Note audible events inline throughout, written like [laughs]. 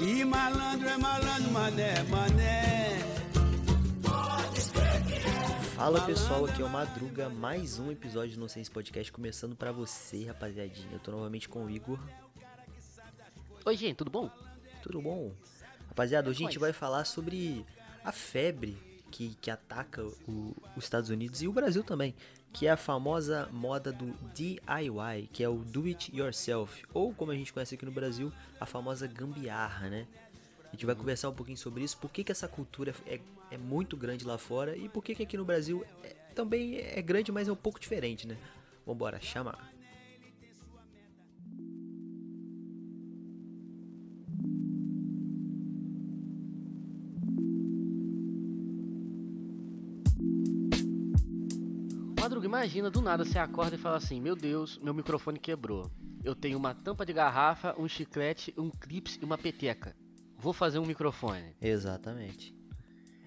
E malandro é malandro, mané, mané. Fala pessoal, aqui é o Madruga, mais um episódio do Nonsense Podcast começando pra você, rapaziadinha. Eu tô novamente com o Igor. Oi, gente, tudo bom? Tudo bom? Rapaziada, hoje a gente vai falar sobre a febre que, que ataca o- os Estados Unidos e o Brasil também, que é a famosa moda do DIY, que é o Do It Yourself, ou como a gente conhece aqui no Brasil, a famosa gambiarra, né? A gente vai conversar um pouquinho sobre isso, por que, que essa cultura é, é muito grande lá fora e por que, que aqui no Brasil é- também é grande, mas é um pouco diferente, né? Vambora, chama! Madruga, imagina, do nada você acorda e fala assim: Meu Deus, meu microfone quebrou. Eu tenho uma tampa de garrafa, um chiclete, um clips e uma peteca. Vou fazer um microfone. Exatamente.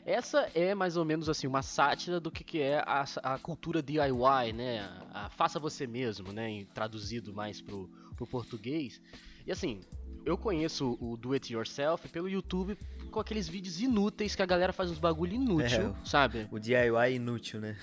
Essa é mais ou menos assim uma sátira do que, que é a, a cultura DIY, né? A, a faça você mesmo, né? Em- Traduzido mais pro, pro português. E assim, eu conheço o Do It Yourself pelo YouTube com aqueles vídeos inúteis que a galera faz uns bagulho inútil, É, sabe? O DIY inútil, né?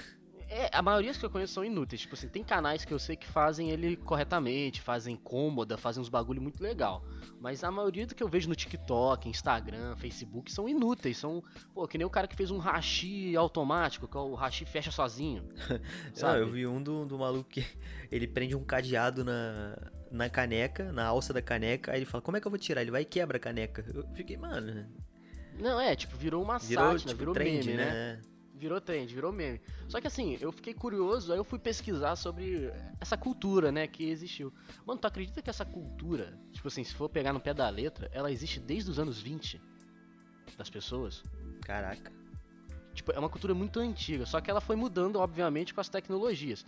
É, a maioria que eu conheço são inúteis. Tipo assim, tem canais que eu sei que fazem ele corretamente, fazem cômoda, fazem uns bagulho muito legal. Mas a maioria do que eu vejo no TikTok, Instagram, Facebook são inúteis. São, pô, que nem o cara que fez um hashi automático, que é o hashi fecha sozinho. [laughs] Não, eu vi um do, do maluco que [laughs] ele prende um cadeado na, na caneca, na alça da caneca, aí ele fala, como é que eu vou tirar? Ele vai e quebra a caneca. Eu fiquei, mano, Não, é, tipo, virou uma virou sátira, tipo virou trend, meme, né? né? Virou trend, virou meme. Só que assim, eu fiquei curioso, aí eu fui pesquisar sobre essa cultura, né, que existiu. Mano, tu acredita que essa cultura, tipo assim, se for pegar no pé da letra, ela existe desde os anos 20 das pessoas? Caraca. Tipo, é uma cultura muito antiga, só que ela foi mudando, obviamente, com as tecnologias.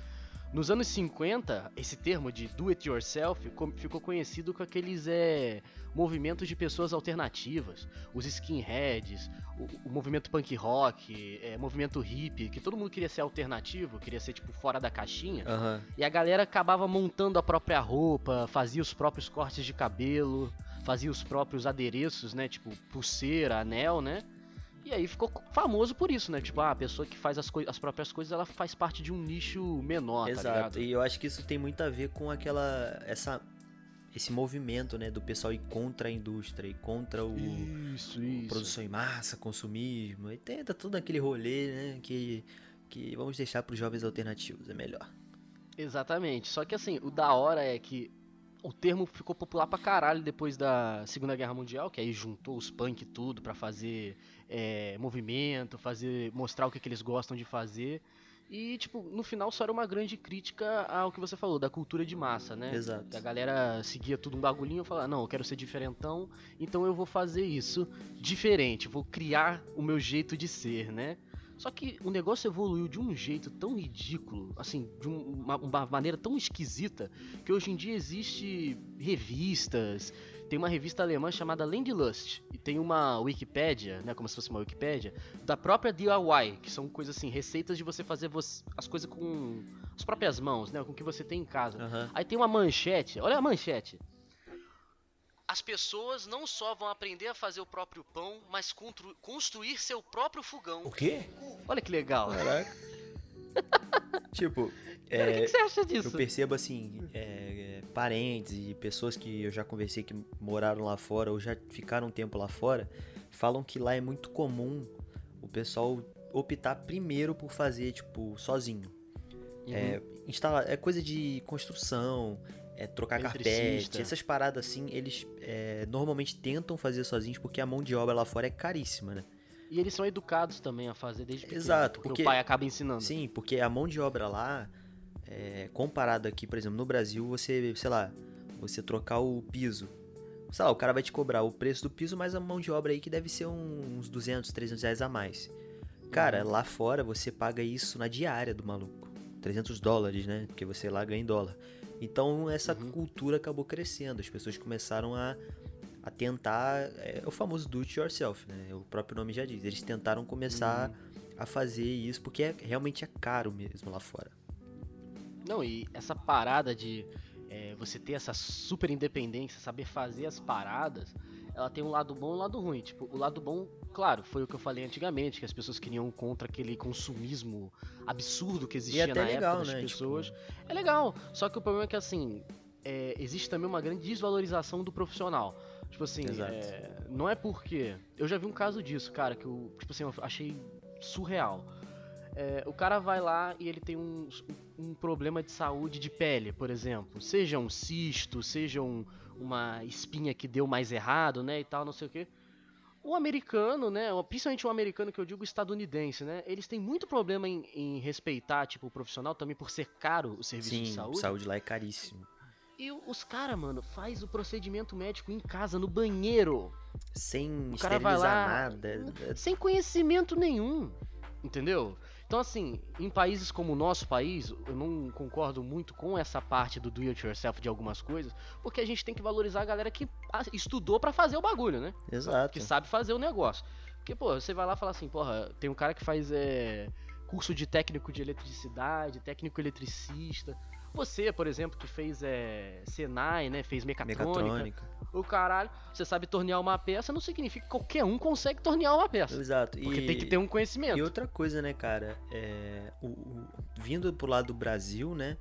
Nos anos 50, esse termo de do it yourself co- ficou conhecido com aqueles é, movimentos de pessoas alternativas, os skinheads, o, o movimento punk rock, é, movimento hippie, que todo mundo queria ser alternativo, queria ser tipo fora da caixinha. Aham. E a galera acabava montando a própria roupa, fazia os próprios cortes de cabelo, fazia os próprios adereços, né? Tipo, pulseira, anel, né? E aí ficou famoso por isso, né? Tipo, ah, a pessoa que faz as, as próprias coisas, ela faz parte de um nicho menor, tá Exato. ligado? e eu acho que isso tem muito a ver com aquela. essa esse movimento, né, do pessoal ir contra a indústria e contra o Isso, isso. produção em massa, consumismo, e tenta todo aquele rolê, né, que que vamos deixar para os jovens alternativos, é melhor. Exatamente. Só que assim, o da hora é que o termo ficou popular pra caralho depois da Segunda Guerra Mundial, que aí juntou os punk e tudo pra fazer é, movimento, fazer mostrar o que, que eles gostam de fazer. E, tipo, no final só era uma grande crítica ao que você falou, da cultura de massa, né? Exato. A galera seguia tudo um bagulhinho e falava, não, eu quero ser diferentão, então eu vou fazer isso diferente, vou criar o meu jeito de ser, né? Só que o negócio evoluiu de um jeito tão ridículo, assim, de um- uma, uma maneira tão esquisita, que hoje em dia existe revistas, tem uma revista alemã chamada Landlust, e tem uma Wikipédia, né, como se fosse uma Wikipédia, da própria DIY, que são coisas assim, receitas de você fazer você- as coisas com as próprias mãos, né, com o que você tem em casa. Aham. Aí tem uma manchete, olha a manchete. As pessoas não só vão aprender a fazer o próprio pão, mas constru- construir seu próprio fogão. O quê? Olha que legal. Caraca. [laughs] tipo, Cara, o que, é, que você acha disso? Eu percebo assim, é, é, parentes e pessoas que eu já conversei que moraram lá fora ou já ficaram um tempo lá fora, falam que lá é muito comum o pessoal optar primeiro por fazer, tipo, sozinho. Uhum. É, instala, é coisa de construção, é trocar Eletricista. carpete, essas paradas assim, eles é, normalmente tentam fazer sozinhos porque a mão de obra lá fora é caríssima, né? E eles são educados também a fazer desde pequeno. Exato, porque, porque- o pai acaba ensinando. Sim, porque a mão de obra lá, é, comparado aqui, por exemplo, no Brasil, você, sei lá, você trocar o piso. Sei lá, o cara vai te cobrar o preço do piso, mais a mão de obra aí que deve ser uns 200, 300 reais a mais. Cara, lá fora você paga isso na diária do maluco. 300 dólares, né? Porque você lá ganha em dólar. Então essa Uhum. cultura acabou crescendo. As pessoas começaram a, a tentar. É o famoso do it yourself, né? O próprio nome já diz. Eles tentaram começar a fazer isso porque é, realmente é caro mesmo lá fora. Não, e essa parada de é, você ter essa super independência, saber fazer as paradas, ela tem um lado bom e um lado ruim. Tipo, o lado bom, claro, foi o que eu falei antigamente, que as pessoas queriam contra aquele consumismo absurdo que existia até na legal, época das né, pessoas. É legal, só que o problema é que assim, é, existe também uma grande desvalorização do profissional. Tipo assim, é, não é porque. Eu já vi um caso disso, cara, que eu, tipo assim, eu achei surreal. É, o cara vai lá e ele tem um, um problema de saúde de pele, por exemplo. Seja um cisto, seja um, uma espinha que deu mais errado, né, e tal, não sei o que. O americano, né, principalmente o americano que eu digo estadunidense, né, eles têm muito problema em, em respeitar, tipo, o profissional também por ser caro o serviço Sim, de saúde. saúde lá é caríssimo. E os caras, mano, faz o procedimento médico em casa, no banheiro, Sem O cara vai lá- nada. sem conhecimento nenhum, entendeu? Então, assim, em países como o nosso país, eu não concordo muito com essa parte do do it yourself de algumas coisas, porque a gente tem que valorizar a galera que ah, estudou pra fazer o bagulho, né? Exato. que sabe fazer o negócio. Porque, pô, você vai lá e fala assim, porra, tem um cara que faz é, curso de técnico de eletricidade, técnico eletricista. Você, por exemplo, que fez é, Senai, né? Fez mecatrônica, Mecatrônica. O caralho, você sabe tornear uma peça, não significa que qualquer um consegue tornear uma peça. Exato. Porque e... tem que ter um conhecimento. E outra coisa, né, cara? É, o, o- vindo pro lado do Brasil, né?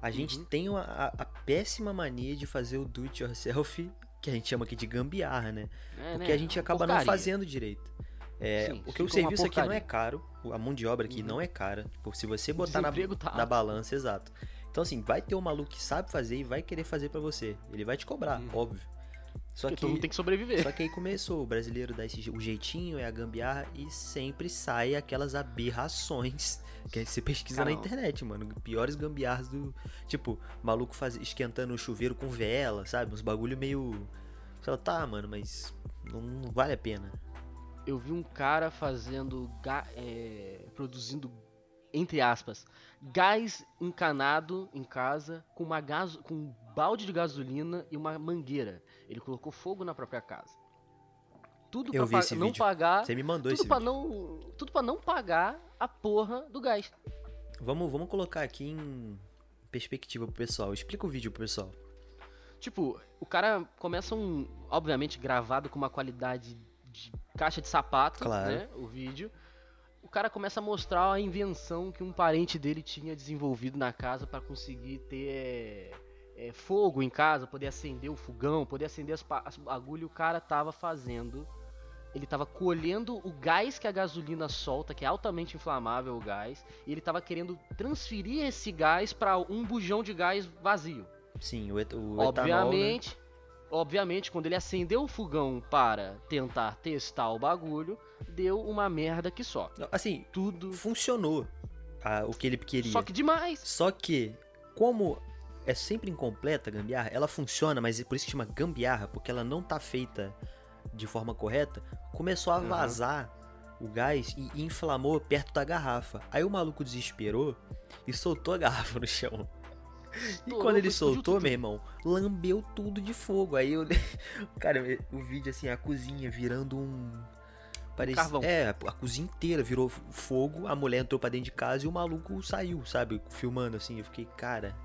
A gente Uhum. tem uma- a, a péssima mania de fazer o do it yourself, que a gente chama aqui de gambiarra, né? É, Porque né? a gente acaba não porcaria. fazendo direito. É, Sim, porque o serviço aqui não é caro, a mão de obra aqui Uhum. não é cara. Tipo, se você botar na, tá na balança, exato. Então, assim, vai ter um maluco que sabe fazer e vai querer fazer pra você. Ele vai te cobrar, Uhum. óbvio. Só Porque que, todo mundo tem que sobreviver. só que aí começou, o brasileiro dá esse, o jeitinho, é a gambiarra e sempre sai aquelas aberrações [laughs] que você pesquisa na Cara, internet, mano. Piores gambiarras do. Tipo, maluco faz, esquentando o chuveiro com vela, sabe? Uns bagulho meio. Você fala, tá, mano, mas não, não vale a pena. eu vi um cara fazendo é, produzindo entre aspas gás encanado em casa com uma gas com balde de gasolina e uma mangueira ele colocou fogo na própria casa tudo Eu pra pa- não vídeo. pagar Você me mandou tudo esse pra vídeo. não tudo para não pagar a porra do gás Vamos, vamos colocar aqui em perspectiva pro pessoal. Explica o vídeo pro pessoal. Tipo, o cara começa um. Obviamente gravado com uma qualidade de caixa de sapato, Claro. né? O vídeo. O cara começa a mostrar a invenção que um parente dele tinha desenvolvido na casa pra conseguir ter é, fogo em casa, poder acender o fogão, poder acender as, as bagulho. O cara tava fazendo. Ele tava colhendo o gás que a gasolina solta, que é altamente inflamável o gás, e ele tava querendo transferir esse gás pra um bujão de gás vazio. Sim, o, et- o etanol, né? Obviamente, obviamente, quando ele acendeu o fogão para tentar testar o bagulho, deu uma merda que só. Assim, Tudo. funcionou ah, o que ele queria. Só que demais. Só que, como é sempre incompleta a gambiarra, ela funciona, mas é por isso que chama gambiarra, porque ela não tá feita de forma correta, começou a Uhum. vazar o gás e inflamou perto da garrafa. Aí o maluco desesperou e soltou a garrafa no chão. [laughs] E quando ele soltou, meu irmão, lambeu tudo de fogo. Aí eu. [laughs] Cara, o vídeo assim, a cozinha virando um. Parecia, carvão. é, a a cozinha inteira virou fogo, a mulher entrou pra dentro de casa e o maluco saiu, sabe? Filmando assim. Eu fiquei, cara.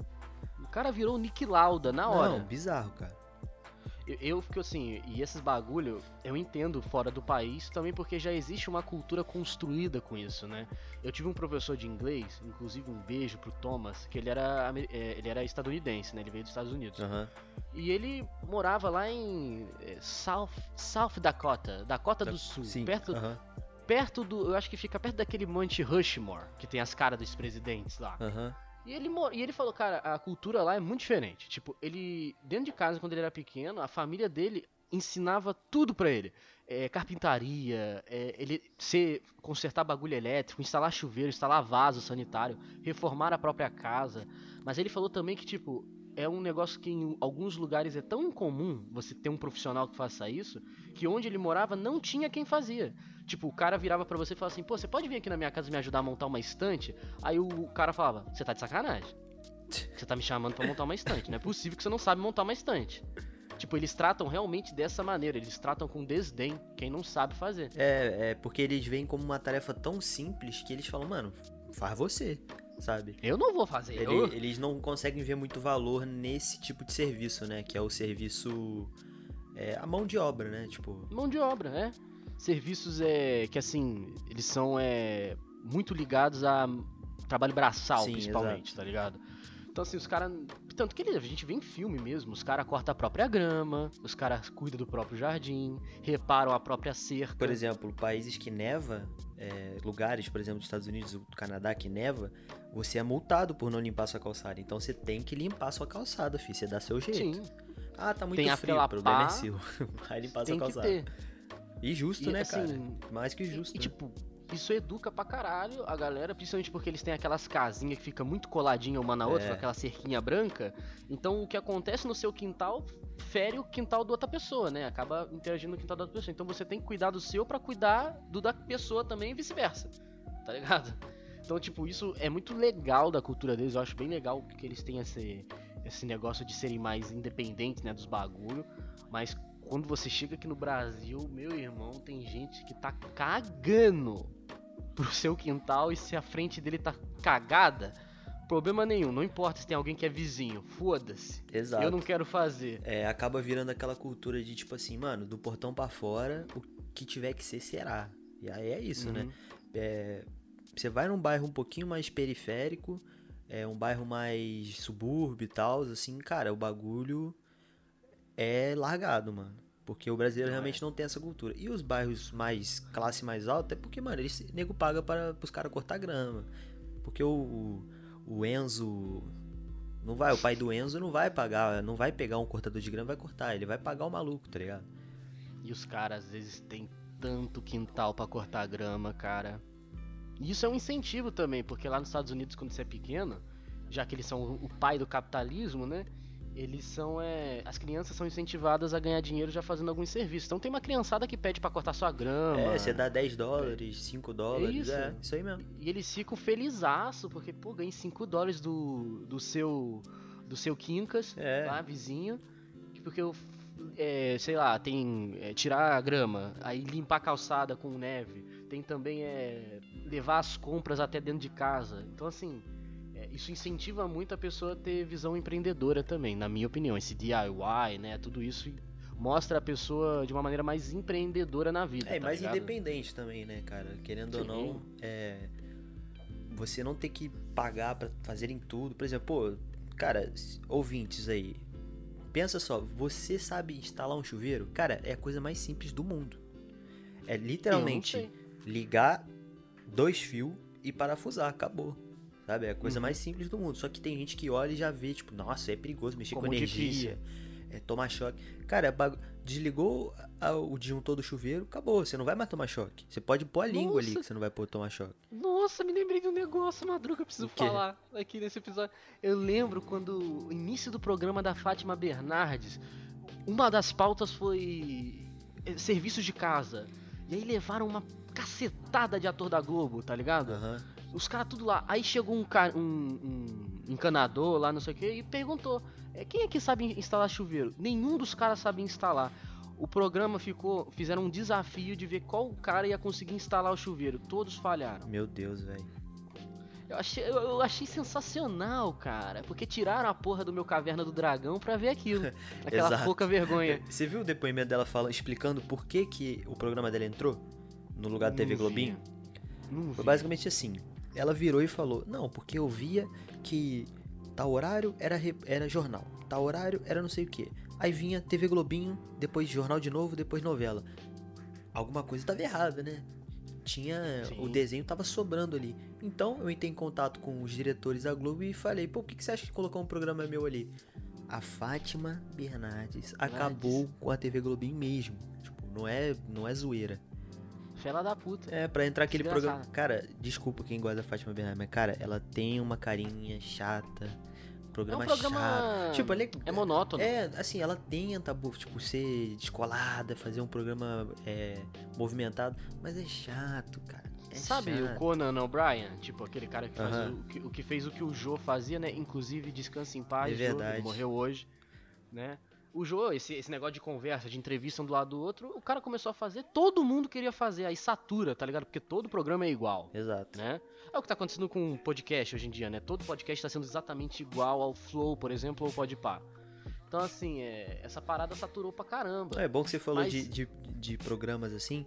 O cara virou o Nick Lauda na hora. Não, bizarro, cara. Eu, eu fico assim, e esses bagulho, eu entendo fora do país também porque já existe uma cultura construída com isso, né? Eu tive um professor de inglês, inclusive um beijo pro Thomas, que ele era, é, ele era estadunidense, né? Ele veio dos Estados Unidos. Aham. E ele morava lá em é, South, South Dakota, Dakota do Sul, Sim. perto, perto do, eu acho que fica perto daquele Monte Rushmore, que tem as caras dos presidentes lá. Aham. E ele, e ele falou, cara, a cultura lá é muito diferente. Tipo, ele, dentro de casa, quando ele era pequeno, a família dele ensinava tudo pra ele. É, carpintaria, é, ele ser, consertar bagulho elétrico, instalar chuveiro, instalar vaso sanitário, reformar a própria casa. Mas ele falou também que, tipo, é um negócio que em alguns lugares é tão incomum você ter um profissional que faça isso, que onde ele morava não tinha quem fazia. Tipo, o cara virava pra você e falava assim, pô, você pode vir aqui na minha casa me ajudar a montar uma estante? Aí o cara falava, você tá de sacanagem. Você tá me chamando pra montar uma estante. Não é possível que você não sabe montar uma estante. Tipo, eles tratam realmente dessa maneira, eles tratam com desdém quem não sabe fazer. É, é porque eles veem como uma tarefa tão simples que eles falam, mano, faz você, sabe? Eu não vou fazer. Ele- eu... Eles não conseguem ver muito valor nesse tipo de serviço, né? Que é o serviço. É, a mão de obra, né? Tipo. Mão de obra, é. Serviços é que assim, eles são é, muito ligados a trabalho braçal, Sim, principalmente, tá ligado? Então assim, os caras. Tanto que a gente vê em filme mesmo, os caras cortam a própria grama, os caras cuidam do próprio jardim, reparam a própria cerca. Por exemplo, países que neva, é, lugares, por exemplo, dos Estados Unidos, do Canadá que neva, você é multado por não limpar sua calçada. Então você tem que limpar sua calçada, filho. Você dá seu jeito. Sim, Ah, tá muito Tem a frio, o problema é seu. [laughs] Vai limpar sua que calçada. E justo, E, né, assim, cara? Mais que E, justo. e, né? tipo, isso educa pra caralho a galera, principalmente porque eles têm aquelas casinhas que fica muito coladinha uma na outra, É. com aquela cerquinha branca. Então o que acontece no seu quintal fere o quintal da outra pessoa, né? Acaba interagindo no quintal da outra pessoa. Então você tem que cuidar do seu pra cuidar do da pessoa também e vice-versa. Tá ligado? Então, tipo, isso é muito legal da cultura deles. Eu acho bem legal que eles têm esse, esse negócio de serem mais independentes, né, dos bagulho. Mas quando você chega aqui no Brasil, meu irmão, tem gente que tá cagando pro seu quintal e se a frente dele tá cagada, problema nenhum. Não importa se tem alguém que é vizinho, foda-se. Exato. Eu não quero fazer. É, acaba virando aquela cultura de tipo assim, mano, do portão pra fora, o que tiver que ser, será. E aí é isso, né? Uhum. É, você vai num bairro um pouquinho mais periférico, é um bairro mais subúrbio e tal, assim, cara, o bagulho é largado, mano. Porque o brasileiro Não realmente não tem essa cultura. E os bairros mais classe mais alta é porque, mano, eles nego paga para os caras cortar grama. Porque o, o, Enzo não vai, o pai do Enzo não vai pagar, não vai pegar um cortador de grama e vai cortar, ele vai pagar o maluco, tá ligado? E os caras às vezes têm tanto quintal pra cortar grama, cara. E isso é um incentivo também, porque lá nos Estados Unidos, quando você é pequeno, já que eles são o pai do capitalismo, né? Eles são. É, as crianças são incentivadas a ganhar dinheiro já fazendo algum serviço. Então tem uma criançada que pede pra cortar sua grama. É, você dá 10 dólares, 5 dólares, isso. é, isso aí mesmo. E eles ficam felizaço, porque, pô, ganhei 5 dólares do, do seu. do seu Quincas, É. lá, vizinho. Porque eu. é, sei lá, tem é, tirar a grama, aí limpar a calçada com neve. Tem também é, levar as compras até dentro de casa. Então, assim, é, isso incentiva muito a pessoa a ter visão empreendedora também, na minha opinião. Esse DIY, né? Tudo isso mostra a pessoa de uma maneira mais empreendedora na vida. É, e tá mais ligado? independente também, né, cara? Querendo ou Sim. não, é. Você não ter que pagar pra fazerem tudo. Por exemplo, pô, cara, ouvintes aí. Pensa só, você sabe instalar um chuveiro? Cara, é a coisa mais simples do mundo. É literalmente ligar dois fios e parafusar, acabou. Sabe? É a coisa Uhum. mais simples do mundo. Só que tem gente que olha e já vê, tipo, nossa, é perigoso mexer Como com energia, é tomar choque. Cara, é bagu- desligou a- o disjuntor do chuveiro, acabou. Você não vai mais tomar choque. Você pode pôr a língua ali que você não vai pôr tomar choque. Nossa, me lembrei de um negócio, Madruga, eu preciso falar aqui nesse episódio. Eu lembro quando o início do programa da Fátima Bernardes, uma das pautas foi eh, serviços de casa. E aí levaram uma cacetada de ator da Globo, tá ligado? Aham. Os caras tudo lá. Aí chegou um, um, um encanador lá, não sei o que, e perguntou: é, quem é que sabe instalar chuveiro? Nenhum dos caras sabia instalar. O programa ficou. Fizeram um desafio de ver qual cara ia conseguir instalar o chuveiro. Todos falharam. Meu Deus, velho. Eu achei, eu, eu achei sensacional, cara. Porque tiraram a porra do meu caverna do dragão pra ver aquilo. [laughs] Aquela pouca vergonha. Você viu o depoimento dela falando, explicando por que, que o programa dela entrou no lugar da TV. Globinho? Foi vi. basicamente assim. Ela virou e falou: Não, porque eu via que tal horário era, era jornal, tal horário era não sei o que. Aí vinha TV Globinho, depois jornal de novo, depois novela. Alguma coisa estava errada, né? Tinha. O Sim. desenho tava sobrando ali. Então eu entrei em contato com os diretores da Globo e falei: Pô, por que, que você acha que colocou um programa meu ali? A Fátima Bernardes acabou com a TV Globinho mesmo. Tipo, não é, não é zoeira. Fela da puta. É, pra entrar aquele programa. Cara, desculpa quem gosta da Fátima Bernardes, mas, cara, ela tem uma carinha chata. Programa, é um programa. chato. Tipo, ela é, é monótono. é, assim, ela tenta, tipo, ser descolada, fazer um programa é, movimentado, mas é chato, cara. É Sabe o chato. Conan O'Brien? Tipo, aquele cara que, o, que, o que fez o que o Joe fazia, né? Inclusive, descanse em paz, É Joe, verdade. morreu hoje, né? O Jô, esse, esse negócio de conversa, de entrevista um do lado do outro, o cara começou a fazer, todo mundo queria fazer, aí satura, tá ligado? Porque todo programa é igual, Exato. né? É o que tá acontecendo com o podcast hoje em dia, né? Todo podcast tá sendo exatamente igual ao Flow, por exemplo, ou Podpah. Então, assim, é, essa parada saturou pra caramba. É bom que você falou Mas- de, de, de programas assim.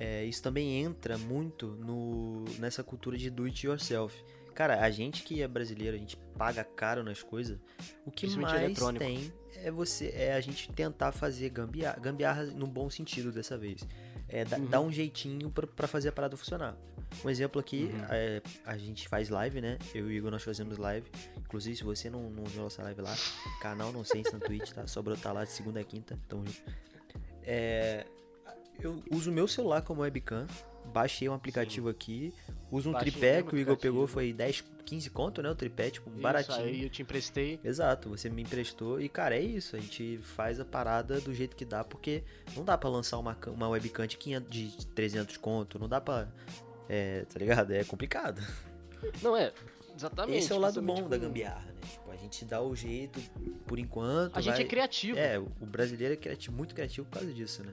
é, isso também entra muito no, nessa cultura de do it yourself. Cara, a gente que é brasileiro, a gente paga caro nas coisas. O que mais tem é você é a gente tentar fazer gambiarra, gambiarra no bom sentido dessa vez. É Uhum. dar um jeitinho pra, pra fazer a parada funcionar. Um exemplo aqui, Uhum. é, a gente faz live, né? Eu e o Igor nós fazemos live. Inclusive, se você não, não viu nossa live lá, canal Não Sense na Twitch, tá? Só brotar lá de segunda a quinta. Tamo junto. É, eu uso o meu celular como webcam. Baixei um aplicativo aqui. Uso um Baixei tripé que o Igor pegou, foi 10, 15 conto, né? O tripé, tipo, Isso, baratinho. aí eu te emprestei. Exato, você me emprestou e, cara, é isso. A gente faz a parada do jeito que dá, porque não dá pra lançar uma, uma webcam de, 500, de 300 conto, não dá pra. É, tá ligado? É complicado. Não, é, exatamente. Esse é o lado bom da com- gambiarra, né? Tipo, a gente dá o jeito por enquanto. A gente vai- é criativo. É, o brasileiro é criativo, muito criativo por causa disso, né?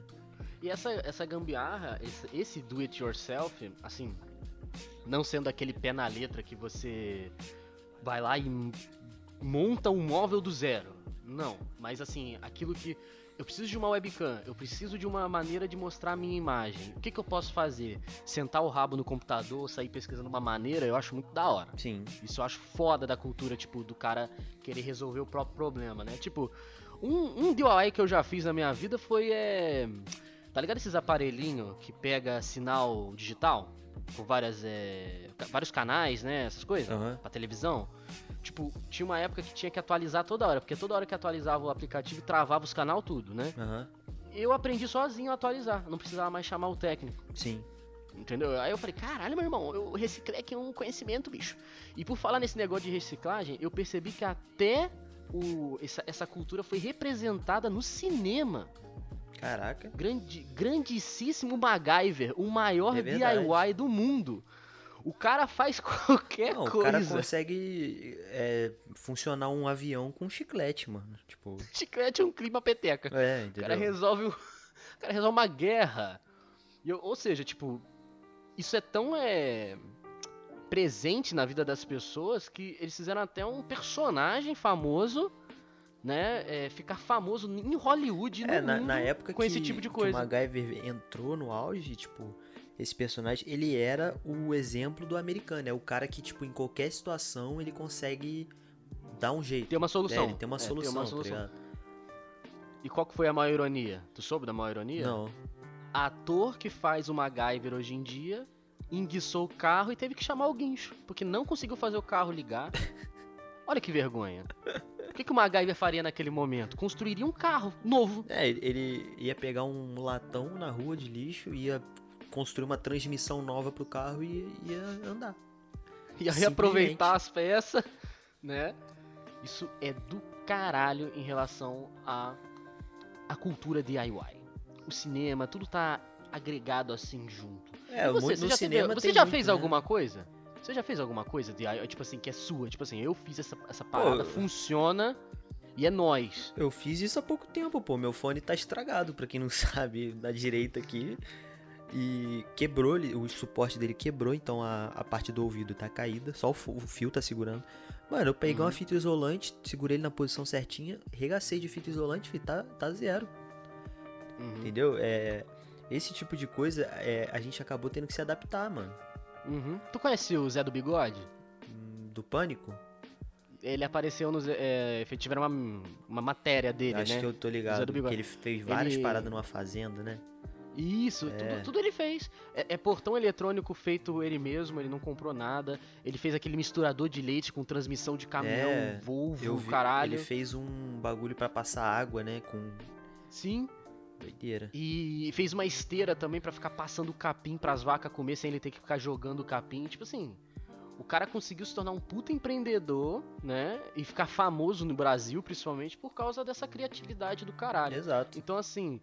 E essa, essa gambiarra, esse, esse do it yourself, assim, não sendo aquele pé na letra que você vai lá e monta um móvel do zero. Não, mas assim, aquilo que eu preciso de uma webcam, eu preciso de uma maneira de mostrar a minha imagem. O que, que eu posso fazer? Sentar o rabo no computador, sair pesquisando uma maneira, eu acho muito da hora. Sim. Isso eu acho foda da cultura, tipo, do cara querer resolver o próprio problema, né? Tipo, um, um DIY que eu já fiz na minha vida foi, é... Tá ligado esses aparelhinhos que pega sinal digital? Com várias, é... vários canais, né? Essas coisas? Aham. Pra televisão? Tipo, tinha uma época que tinha que atualizar toda hora, porque toda hora que atualizava o aplicativo travava os canal tudo, né? Aham. Eu aprendi sozinho a atualizar, não precisava mais chamar o técnico. Sim. Entendeu? Aí eu falei, caralho, meu irmão, eu reciclei aqui um conhecimento, bicho. E por falar nesse negócio de reciclagem, eu percebi que até o, essa, essa cultura foi representada no cinema. Caraca. Grande, grandíssimo MacGyver, o maior É. DIY do mundo. O cara faz [laughs] qualquer Não, o coisa. cara consegue é, funcionar um avião com chiclete, mano. Tipo, Chiclete é um clima peteca. é, O cara entendeu? resolve, o [laughs] o cara resolve uma guerra. Eu- ou seja, tipo, isso é tão é, presente na vida das pessoas que eles fizeram até um personagem famoso, né? é, ficar famoso em Hollywood no É, na, mundo na época com que, esse tipo de que coisa. o MacGyver entrou no auge, tipo, esse personagem, ele era o exemplo do americano. É o cara que, tipo, em qualquer situação ele consegue dar um jeito. Tem uma É, solução. ele tem uma É, solução, uma tá solução. ligado? E qual que foi a maior ironia? Tu soube da maior ironia? Não. Ator que faz o MacGyver hoje em dia enguiçou o carro e teve que chamar o guincho, porque não conseguiu fazer o carro ligar. [laughs] Olha que vergonha. O que, que o MacGyver faria naquele momento? Construiria um carro novo. É, ele- ia pegar um latão na rua de lixo, ia construir uma transmissão nova pro carro e ia andar. Ia reaproveitar as peças, né? Isso é do caralho em relação à a, cultura DIY. O cinema, tudo tá agregado assim junto. É, E você, no já, teve- cinema você já muito, fez né? alguma coisa? Você já fez alguma coisa DIY, tipo assim, que é sua? Tipo assim, eu fiz essa, essa parada, funciona e é nós. Eu fiz isso há pouco tempo, pô. Meu fone tá estragado, pra quem não [laughs] sabe, na direita aqui. E quebrou, o suporte dele quebrou, então a, a parte do ouvido tá caída, só o, o fio tá segurando. Mano, eu peguei Uhum. uma fita isolante, segurei ele na posição certinha, regacei de fita isolante, fi, tá, tá zero, Uhum, entendeu? É, esse tipo de coisa, é, a gente acabou tendo que se adaptar, mano. Uhum. Tu conhece o Zé do Bigode? Do pânico? Ele apareceu nos. É, tiveram uma, uma matéria dele, Acho né? que eu tô Zé ligado, do que ele fez várias Ele- paradas numa fazenda, né? Isso, É. tudo, tudo ele fez. É, é portão eletrônico feito ele mesmo, ele não comprou nada. Ele fez aquele misturador de leite com transmissão de caminhão, É, Volvo, vi, caralho. ele fez um bagulho pra passar água, né, com Sim, doideira. e fez uma esteira também pra ficar passando o capim pras vacas comer sem ele ter que ficar jogando o capim. Tipo assim, o cara conseguiu se tornar um puta empreendedor, né? E ficar famoso no Brasil, principalmente por causa dessa criatividade do caralho. Exato. Então, assim,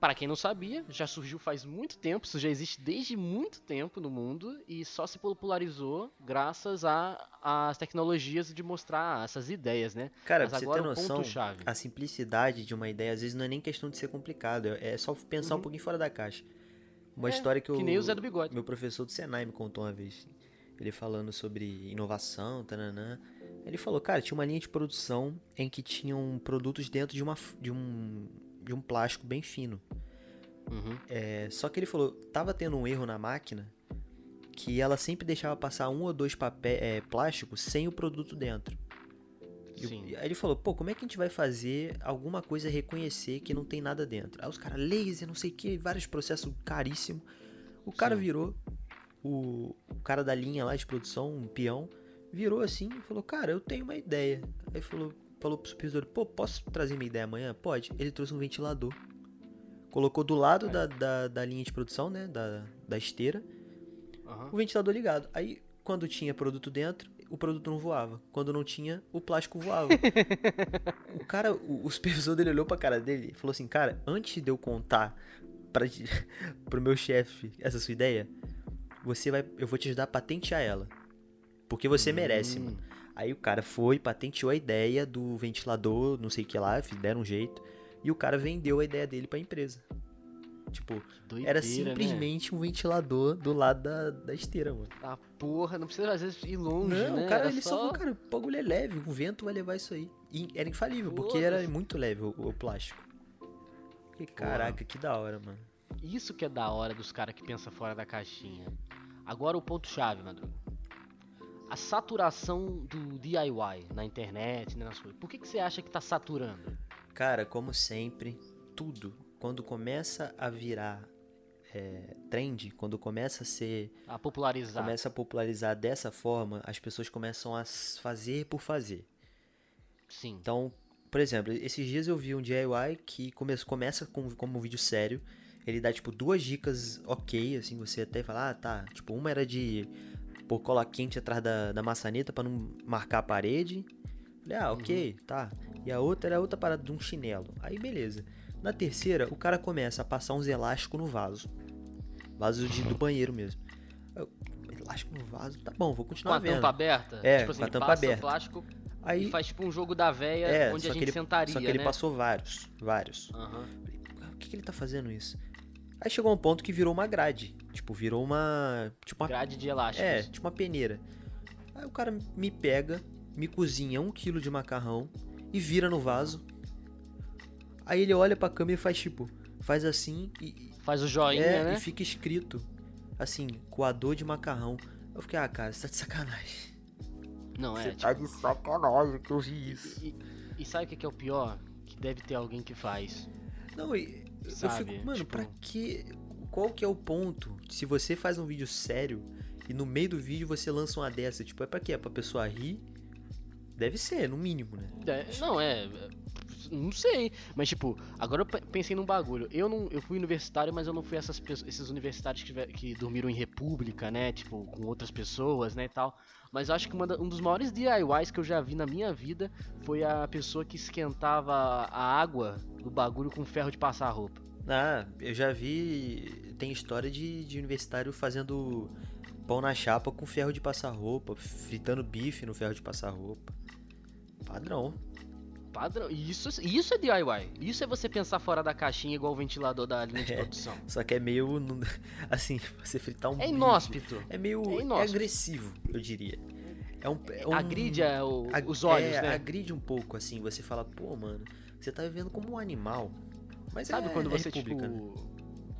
Para quem não sabia, já surgiu faz muito tempo, isso já existe desde muito tempo no mundo e só se popularizou graças às tecnologias de mostrar essas ideias, né? Cara, Mas pra você ter o noção, a simplicidade de uma ideia às vezes não é nem questão de ser complicado, é só pensar um pouquinho fora da caixa. Uma Uhum. É, história que, que o Zé do Bigode. meu professor do Senai me contou uma vez. Ele falando sobre inovação, tananã. Ele falou, cara, tinha uma linha de produção em que tinham produtos dentro de, uma, de, um, de um plástico bem fino. Uhum. É, só que ele falou, tava tendo um erro na máquina que ela sempre deixava passar um ou dois papéis é, plásticos sem o produto dentro. E Sim. e aí ele falou, pô, como é que a gente vai fazer alguma coisa reconhecer que não tem nada dentro? Aí os caras, laser, não sei o que, vários processos caríssimos. O cara Sim. virou, o, o cara da linha lá de produção, um peão, virou assim e falou, cara, eu tenho uma ideia. Aí falou, falou pro supervisor, pô, posso trazer minha ideia amanhã? Pode. Ele trouxe um ventilador. Colocou do lado da, da, da linha de produção, né, da, da esteira, Aham. o ventilador ligado. Aí, quando tinha produto dentro, o produto não voava. Quando não tinha, o plástico voava. [laughs] o cara, o, o supervisor dele olhou pra cara dele e falou assim: Cara, antes de eu contar pra, [laughs] pro meu chefe essa sua ideia, você vai, eu vou te ajudar a patentear ela. Porque você merece, Hum. mano. Aí o cara foi, patenteou a ideia do ventilador, não sei o que lá, deram um jeito. E o cara vendeu a ideia dele pra empresa. Tipo, Doideira, era né? simplesmente um ventilador do lado da, da esteira, mano. Ah, porra, não precisa às vezes ir longe, Não, né? o cara Era ele só falou, cara, o bagulho é leve, o vento vai levar isso aí. E era infalível, porque era muito leve o, o plástico. E caraca, que da hora, mano. Isso que é da hora dos caras que pensam fora da caixinha. Agora o ponto-chave, Madruga. A saturação do DIY na internet, né, nas coisas. Por que, que você acha que tá saturando? Cara, como sempre, tudo, quando começa a virar é, trend, quando começa a ser. A popularizar. começa a popularizar dessa forma, as pessoas começam a fazer por fazer. Sim. Então, por exemplo, esses dias eu vi um DIY que come começa com, como um vídeo sério. Ele dá, tipo, duas dicas ok, assim, você até fala, ah, tá. Tipo, uma era de pôr cola quente atrás da, da maçaneta pra não marcar a parede. Falei, ah, ok, tá. E a outra era outra parada de um chinelo. Aí, beleza. Na terceira, o cara começa a passar uns elásticos no vaso. Vaso de, do banheiro mesmo. Eu, elástico no vaso, tá bom, vou Com continuar a vendo. tampa aberta? É, tipo assim, com a tampa passa aberta. o plástico Aí, e faz tipo um jogo da véia é, onde a gente ele, sentaria, só que ele né? passou vários, vários. Aham. Por que, que ele tá fazendo isso? Aí chegou um ponto que virou uma grade. Tipo, virou uma. Tipo uma. Grade de elásticos. É, tipo uma peneira. Aí o cara me pega, me cozinha um quilo de macarrão e vira no vaso. Aí ele olha pra câmera e faz tipo. Faz assim e. Faz o joinha, é, né? e fica escrito. Assim, coador de macarrão. Eu fiquei, ah, cara, você tá de sacanagem. Não, é. Você tipo, tá de sacanagem que eu vi isso. E, e sabe o que é o pior? Que deve ter alguém que faz. Não, e eu Sabe, fico, mano, tipo- pra que. Qual que é o ponto? Se você faz um vídeo sério e no meio do vídeo você lança uma dessa, tipo, é pra quê? É pra pessoa rir? Deve ser, no mínimo, né? É, não, é. é, Não sei. Mas, tipo, agora eu pe- pensei num bagulho. Eu não. Eu fui universitário, mas eu não fui essas, pessoas- esses universitários que, que dormiram em república, né? Tipo, com outras pessoas, né? E tal. Mas eu acho que uma um dos maiores DIYs que eu já vi na minha vida foi a pessoa que esquentava a água do bagulho com ferro de passar roupa. Ah, eu já vi. Tem história de, de universitário fazendo pão na chapa com ferro de passar roupa, fritando bife no ferro de passar roupa. Padrão. Padrão. Isso, isso é DIY. Isso é você pensar fora da caixinha igual o ventilador da linha de É. produção. [laughs] Só que é meio. [laughs] Assim, você fritar um É bife inóspito. É meio. É É, inóspito. agressivo, eu diria. É um. É um Agride é, o- ag- os olhos, é, né? Agride um pouco, assim. Você fala, pô, mano, você tá vivendo como um animal. Mas Sabe é, quando é você, né? tipo.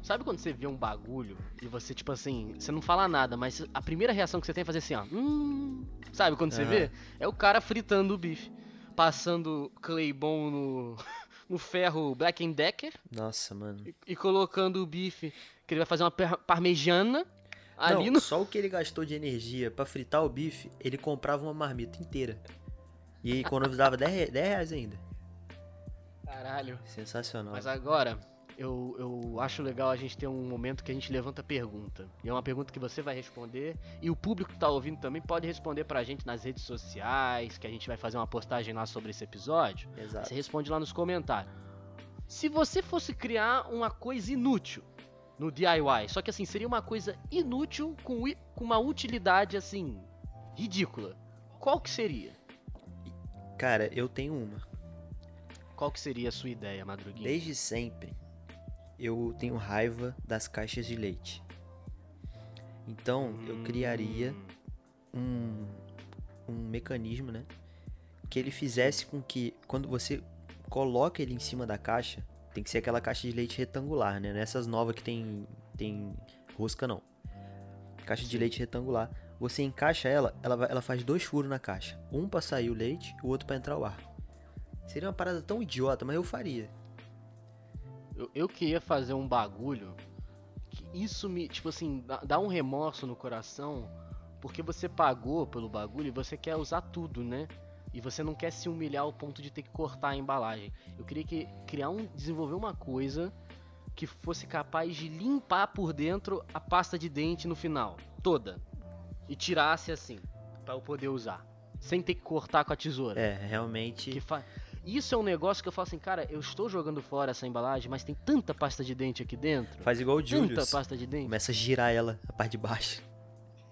Sabe quando você vê um bagulho e você, tipo assim, você não fala nada, mas a primeira reação que você tem é fazer assim, ó. Hum. Sabe quando você vê? É o cara fritando o bife. Passando Claybon no, [laughs] no ferro Black and Decker Nossa, mano. e, e colocando o bife, que ele vai fazer uma parmegiana ali não, no. só o que ele gastou de energia pra fritar o bife, ele comprava uma marmita inteira. E economizava 10, re- 10 reais ainda. Caralho. Sensacional. Mas agora, eu, eu acho legal a gente ter um momento que a gente levanta pergunta. E é uma pergunta que você vai responder. E o público que tá ouvindo também pode responder pra gente nas redes sociais, que a gente vai fazer uma postagem lá sobre esse episódio. Exato. Você responde lá nos comentários. Se você fosse criar uma coisa inútil no DIY, só que assim, seria uma coisa inútil com, com uma utilidade assim, ridícula, qual que seria? Cara, eu tenho uma. Qual que seria a sua ideia, Madruguinha? Desde sempre, eu tenho raiva das caixas de leite. Então, eu criaria Hum, um, um mecanismo, né? Que ele fizesse com que, quando você coloca ele em cima da caixa, tem que ser aquela caixa de leite retangular, né? Nessas novas que tem, tem rosca, não. Caixa de leite retangular. Você encaixa ela, ela, ela faz dois furos na caixa. Um pra sair o leite, o outro pra entrar o ar. Seria uma parada tão idiota, mas eu faria. Eu, eu queria fazer um bagulho que isso me, tipo assim, dá, um remorso no coração, porque você pagou pelo bagulho e você quer usar tudo, né? E você não quer se humilhar ao ponto de ter que cortar a embalagem. Eu queria que criar um, desenvolver uma coisa que fosse capaz de limpar por dentro a pasta de dente no final, toda, e tirasse assim, pra eu poder usar, sem ter que cortar com a tesoura. É, realmente. Que fa- Isso é um negócio que eu falo assim, cara, eu estou jogando fora essa embalagem, mas tem tanta pasta de dente aqui dentro. Faz igual o tanta Julius. pasta de dente. Começa a girar ela, a parte de baixo.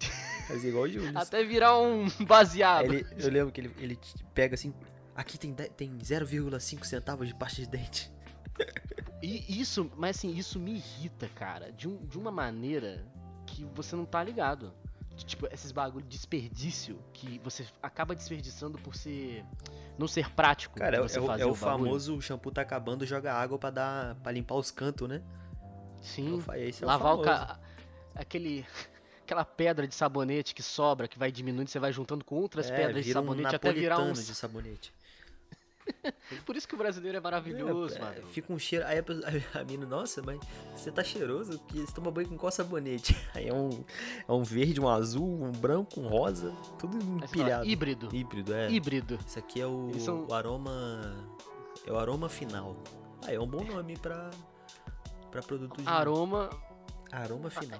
[laughs] Faz igual o Julius. Até virar um [laughs] baseado. Ele- eu lembro que ele, ele pega assim. Aqui tem, tem 0,5 centavos de pasta de dente. E isso, mas assim, isso me irrita, cara, de, um- de uma maneira que você não tá ligado. Tipo, esses bagulho de desperdício que você acaba desperdiçando por ser. não ser prático. Cara, é, é o, é o bagulho. famoso o shampoo tá acabando, joga água pra dar para limpar os cantos, né? Sim. Fa- esse é lavar o o, ca... aquele [laughs] aquela pedra de sabonete que sobra, que vai diminuindo, você vai juntando com outras É, pedras de vira um sabonete até virar um. de sabonete. [laughs] Por isso que o brasileiro é maravilhoso, É, mano. Fica um cheiro. Aí a, pessoa- [laughs] a mina, nossa, mas você tá cheiroso porque você toma banho com qual sabonete? [laughs] Aí é um, é um verde, um azul, um branco, um rosa, tudo você fala, empilhado. híbrido. Híbrido, é. Híbrido. Isso aqui é o, são- o aroma. É o aroma final. Ah, é um bom nome pra, pra produto de. Aroma. Aroma final.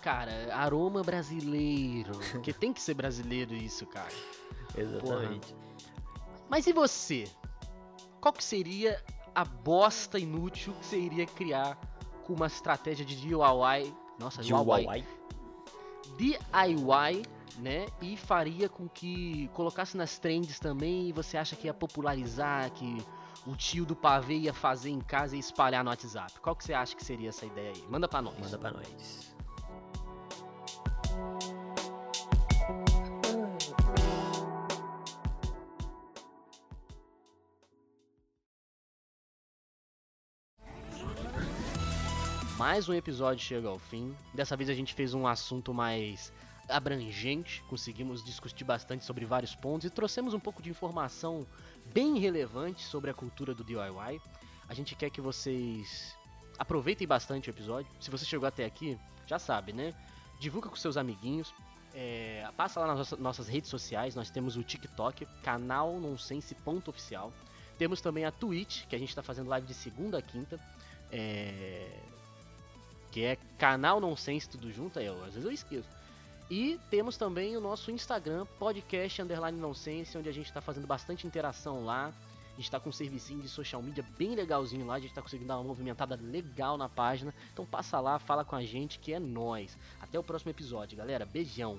Cara, aroma brasileiro. Porque tem que ser brasileiro isso, cara. Exatamente. Mas e você? Qual que seria a bosta inútil que você iria criar com uma estratégia de DIY? Nossa, DIY. DIY, né? E faria com que colocasse nas trends também e você acha que ia popularizar, que o tio do pavê ia fazer em casa e espalhar no WhatsApp. Qual que você acha que seria essa ideia aí? Manda pra nós. Manda pra nós. Mais um episódio chega ao fim. Dessa vez a gente fez um assunto mais abrangente, conseguimos discutir bastante sobre vários pontos e trouxemos um pouco de informação bem relevante sobre a cultura do DIY. A gente quer que vocês aproveitem bastante o episódio. Se você chegou até aqui, já sabe, né? Divulga com seus amiguinhos. é, passa lá nas nossas- redes sociais. Nós temos o TikTok, canal nonsense.oficial. Temos também a Twitch, que a gente está fazendo live de segunda a quinta. É, que é canal Nonsense tudo junto, aí, eu, às vezes eu esqueço. E temos também o nosso Instagram, podcast underline nonsense, onde a gente está fazendo bastante interação lá. A gente está com um servicinho de social media bem legalzinho lá, a gente está conseguindo dar uma movimentada legal na página. Então passa lá, fala com a gente que é nóis. Até o próximo episódio, galera. Beijão.